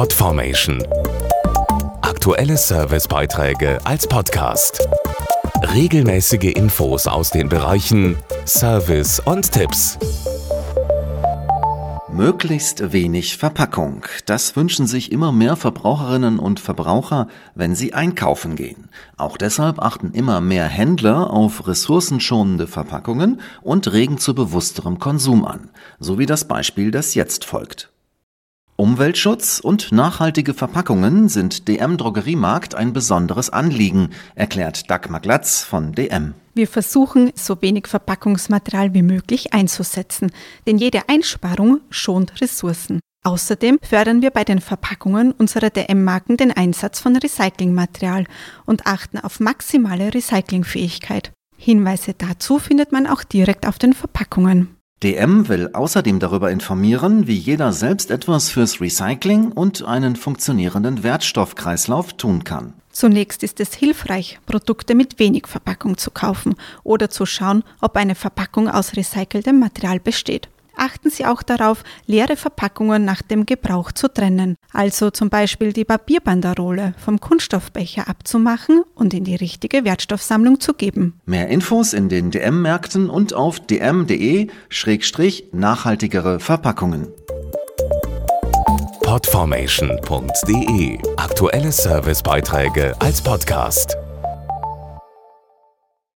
Podformation. Aktuelle Servicebeiträge als Podcast. Regelmäßige Infos aus den Bereichen Service und Tipps. Möglichst wenig Verpackung. Das wünschen sich immer mehr Verbraucherinnen und Verbraucher, wenn sie einkaufen gehen. Auch deshalb achten immer mehr Händler auf ressourcenschonende Verpackungen und regen zu bewussterem Konsum an. So wie das Beispiel, das jetzt folgt. Umweltschutz und nachhaltige Verpackungen sind DM Drogeriemarkt ein besonderes Anliegen, erklärt Dagmar Glatz von DM. Wir versuchen, so wenig Verpackungsmaterial wie möglich einzusetzen, denn jede Einsparung schont Ressourcen. Außerdem fördern wir bei den Verpackungen unserer DM-Marken den Einsatz von Recyclingmaterial und achten auf maximale Recyclingfähigkeit. Hinweise dazu findet man auch direkt auf den Verpackungen. DM will außerdem darüber informieren, wie jeder selbst etwas fürs Recycling und einen funktionierenden Wertstoffkreislauf tun kann. Zunächst ist es hilfreich, Produkte mit wenig Verpackung zu kaufen oder zu schauen, ob eine Verpackung aus recyceltem Material besteht achten Sie auch darauf, leere Verpackungen nach dem Gebrauch zu trennen. Also zum Beispiel die Papierbanderole vom Kunststoffbecher abzumachen und in die richtige Wertstoffsammlung zu geben. Mehr Infos in den DM-Märkten und auf dm.de-nachhaltigere Verpackungen. Podformation.de Aktuelle Servicebeiträge als Podcast.